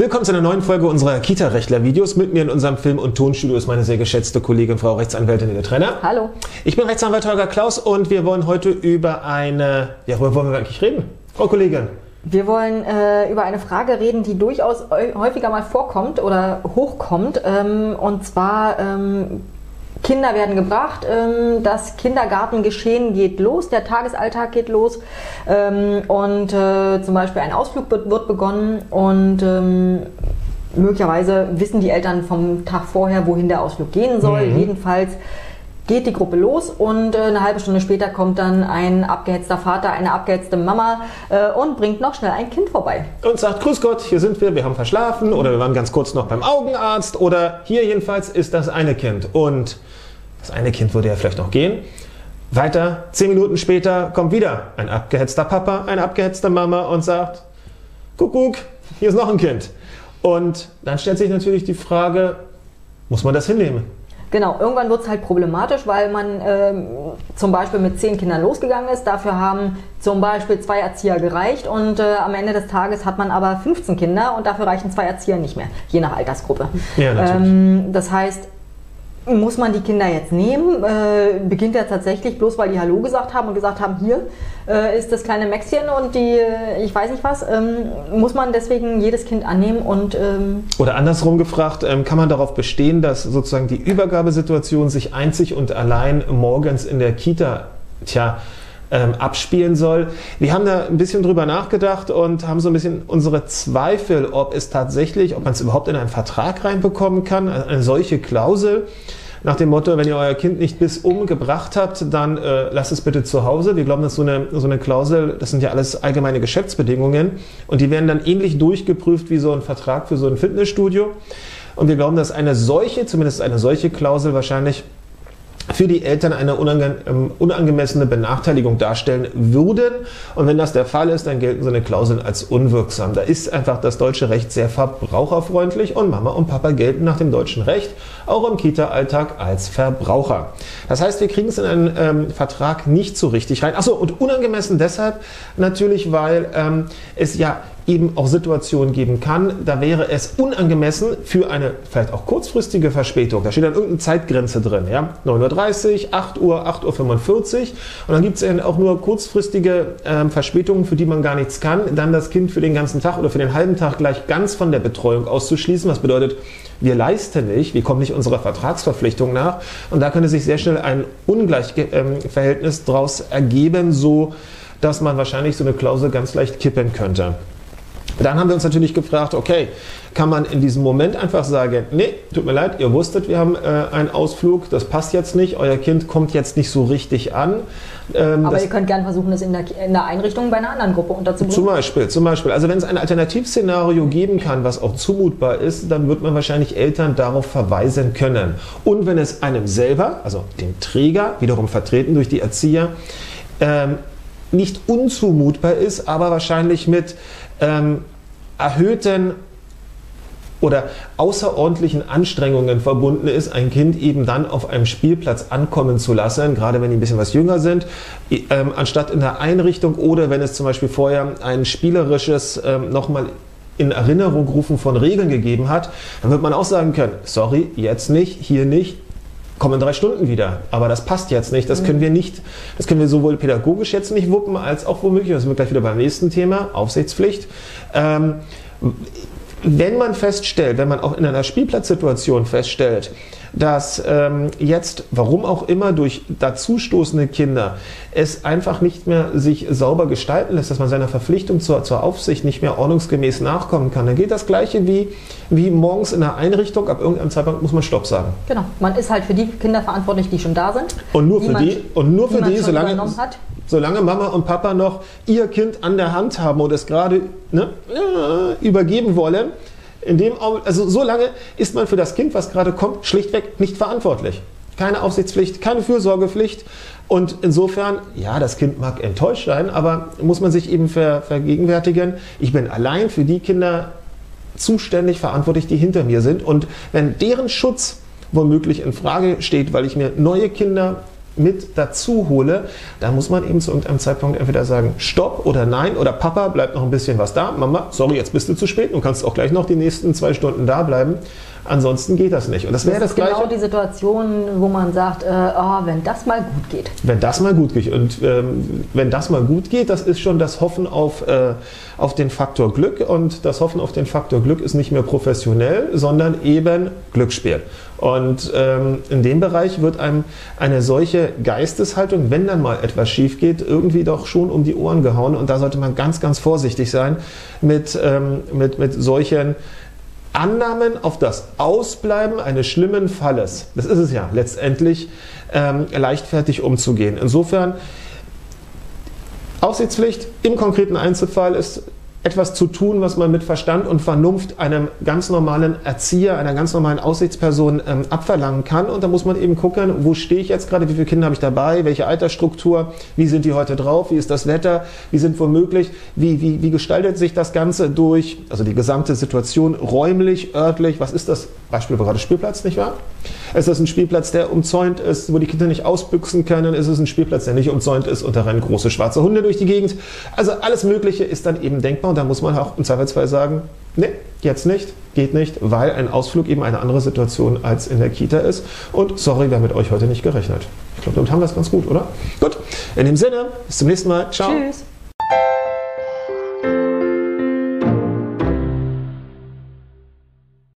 Willkommen zu einer neuen Folge unserer Kita-Rechtler-Videos. Mit mir in unserem Film- und Tonstudio ist meine sehr geschätzte Kollegin, Frau Rechtsanwältin Ede Trenner. Hallo. Ich bin Rechtsanwalt Holger Klaus und wir wollen heute über eine... Ja, worüber wollen wir eigentlich reden? Frau Kollegin. Wir wollen äh, über eine Frage reden, die durchaus häufiger mal vorkommt oder hochkommt. Ähm, und zwar ähm, Kinder werden gebracht, ähm, das Kindergartengeschehen geht los, der Tagesalltag geht los ähm, und äh, zum Beispiel ein Ausflug wird, begonnen und ähm, möglicherweise wissen die Eltern vom Tag vorher, wohin der Ausflug gehen soll. Mhm. Jedenfalls geht die Gruppe los und äh, eine halbe Stunde später kommt dann ein abgehetzter Vater, eine abgehetzte Mama äh, und bringt noch schnell ein Kind vorbei. Und sagt, Grüß Gott, hier sind wir, wir haben verschlafen oder wir waren ganz kurz noch beim Augenarzt oder hier jedenfalls ist das eine Kind. Und das eine Kind würde ja vielleicht noch gehen. Weiter, zehn Minuten später kommt wieder ein abgehetzter Papa, eine abgehetzte Mama und sagt, Kuckuck, hier ist noch ein Kind. Und dann stellt sich natürlich die Frage, muss man das hinnehmen? Genau, irgendwann wird es halt problematisch, weil man ähm, zum Beispiel mit zehn Kindern losgegangen ist. Dafür haben zum Beispiel zwei Erzieher gereicht und äh, am Ende des Tages hat man aber 15 Kinder und dafür reichen zwei Erzieher nicht mehr, je nach Altersgruppe. Ja, natürlich. Ähm, das heißt, muss man die Kinder jetzt nehmen? Äh, beginnt er tatsächlich bloß, weil die Hallo gesagt haben und gesagt haben, hier äh, ist das kleine Maxchen und die, äh, ich weiß nicht was, ähm, muss man deswegen jedes Kind annehmen und... Ähm Oder andersrum gefragt, ähm, kann man darauf bestehen, dass sozusagen die Übergabesituation sich einzig und allein morgens in der Kita, tja, ähm, abspielen soll. Wir haben da ein bisschen drüber nachgedacht und haben so ein bisschen unsere Zweifel, ob es tatsächlich, ob man es überhaupt in einen Vertrag reinbekommen kann, eine solche Klausel. Nach dem Motto, wenn ihr euer Kind nicht bis umgebracht habt, dann äh, lasst es bitte zu Hause. Wir glauben, dass so eine, so eine Klausel, das sind ja alles allgemeine Geschäftsbedingungen und die werden dann ähnlich durchgeprüft wie so ein Vertrag für so ein Fitnessstudio. Und wir glauben, dass eine solche, zumindest eine solche Klausel wahrscheinlich für die Eltern eine unange ähm, unangemessene Benachteiligung darstellen würden. Und wenn das der Fall ist, dann gelten so eine Klauseln als unwirksam. Da ist einfach das deutsche Recht sehr verbraucherfreundlich und Mama und Papa gelten nach dem deutschen Recht auch im Kita-Alltag als Verbraucher. Das heißt, wir kriegen es in einen ähm, Vertrag nicht so richtig rein. Achso, und unangemessen deshalb natürlich, weil ähm, es ja eben auch Situationen geben kann, da wäre es unangemessen für eine vielleicht auch kurzfristige Verspätung. Da steht dann irgendeine Zeitgrenze drin, ja? 9.30 Uhr, 8 Uhr, 8.45 Uhr und dann gibt es auch nur kurzfristige ähm, Verspätungen, für die man gar nichts kann, dann das Kind für den ganzen Tag oder für den halben Tag gleich ganz von der Betreuung auszuschließen, was bedeutet, wir leisten nicht, wir kommen nicht unserer Vertragsverpflichtung nach und da könnte sich sehr schnell ein Ungleichverhältnis ähm, daraus ergeben, so dass man wahrscheinlich so eine Klausel ganz leicht kippen könnte. Dann haben wir uns natürlich gefragt, okay, kann man in diesem Moment einfach sagen, nee, tut mir leid, ihr wusstet, wir haben äh, einen Ausflug, das passt jetzt nicht, euer Kind kommt jetzt nicht so richtig an. Ähm, Aber ihr könnt gerne versuchen, das in der, in der, Einrichtung bei einer anderen Gruppe unterzubringen. Zum Beispiel, zum Beispiel. Also wenn es ein Alternativszenario geben kann, was auch zumutbar ist, dann wird man wahrscheinlich Eltern darauf verweisen können. Und wenn es einem selber, also dem Träger, wiederum vertreten durch die Erzieher, ähm, nicht unzumutbar ist, aber wahrscheinlich mit ähm, erhöhten oder außerordentlichen Anstrengungen verbunden ist, ein Kind eben dann auf einem Spielplatz ankommen zu lassen, gerade wenn die ein bisschen was jünger sind, ähm, anstatt in der Einrichtung oder wenn es zum Beispiel vorher ein spielerisches ähm, nochmal in Erinnerung rufen von Regeln gegeben hat, dann wird man auch sagen können, sorry, jetzt nicht, hier nicht, kommen drei Stunden wieder. Aber das passt jetzt nicht. Das können wir nicht, das können wir sowohl pädagogisch jetzt nicht wuppen, als auch womöglich, das sind wir gleich wieder beim nächsten Thema, Aufsichtspflicht. Ähm, wenn man feststellt, wenn man auch in einer Spielplatzsituation feststellt, dass ähm, jetzt, warum auch immer, durch dazustoßende Kinder es einfach nicht mehr sich sauber gestalten lässt, dass man seiner Verpflichtung zur, zur Aufsicht nicht mehr ordnungsgemäß nachkommen kann, dann geht das Gleiche wie, wie morgens in der Einrichtung. Ab irgendeinem Zeitpunkt muss man Stopp sagen. Genau, man ist halt für die Kinder verantwortlich, die schon da sind. Und nur für die, und nur für die, solange, solange Mama und Papa noch ihr Kind an der Hand haben und es gerade ne, übergeben wollen, in dem, also so lange ist man für das Kind, was gerade kommt, schlichtweg nicht verantwortlich. Keine Aufsichtspflicht, keine Fürsorgepflicht. Und insofern, ja, das Kind mag enttäuscht sein, aber muss man sich eben ver, vergegenwärtigen, ich bin allein für die Kinder zuständig, verantwortlich, die hinter mir sind. Und wenn deren Schutz womöglich in Frage steht, weil ich mir neue Kinder mit dazu hole, dann muss man eben zu irgendeinem Zeitpunkt entweder sagen Stopp oder Nein oder Papa, bleibt noch ein bisschen was da. Mama, sorry, jetzt bist du zu spät. Du kannst auch gleich noch die nächsten zwei Stunden da bleiben. Ansonsten geht das nicht. Und das, das wäre das genau Gleiche. die Situation, wo man sagt, äh, oh, wenn das mal gut geht. Wenn das mal gut geht. Und ähm, wenn das mal gut geht, das ist schon das Hoffen auf, äh, auf den Faktor Glück. Und das Hoffen auf den Faktor Glück ist nicht mehr professionell, sondern eben Glücksspiel. Und ähm, in dem Bereich wird einem eine solche Geisteshaltung, wenn dann mal etwas schief geht, irgendwie doch schon um die Ohren gehauen. Und da sollte man ganz, ganz vorsichtig sein mit, ähm, mit, mit solchen Annahmen auf das Ausbleiben eines schlimmen Falles, das ist es ja letztendlich, ähm, leichtfertig umzugehen. Insofern, Aussichtspflicht im konkreten Einzelfall ist etwas zu tun, was man mit Verstand und Vernunft einem ganz normalen Erzieher, einer ganz normalen Aussichtsperson ähm, abverlangen kann. Und da muss man eben gucken, wo stehe ich jetzt gerade, wie viele Kinder habe ich dabei, welche Altersstruktur, wie sind die heute drauf, wie ist das Wetter, wie sind womöglich, wie, wie, wie gestaltet sich das Ganze durch, also die gesamte Situation räumlich, örtlich, was ist das? Beispiel war gerade Spielplatz, nicht wahr? Ist das ein Spielplatz, der umzäunt ist, wo die Kinder nicht ausbüchsen können? Ist es ein Spielplatz, der nicht umzäunt ist und da rennen große schwarze Hunde durch die Gegend? Also alles Mögliche ist dann eben denkbar und da muss man auch im Zweifelsfall sagen, nee, jetzt nicht, geht nicht, weil ein Ausflug eben eine andere Situation als in der Kita ist. Und sorry, wir haben mit euch heute nicht gerechnet. Ich glaube, damit haben wir es ganz gut, oder? Gut, in dem Sinne, bis zum nächsten Mal. Ciao. Tschüss.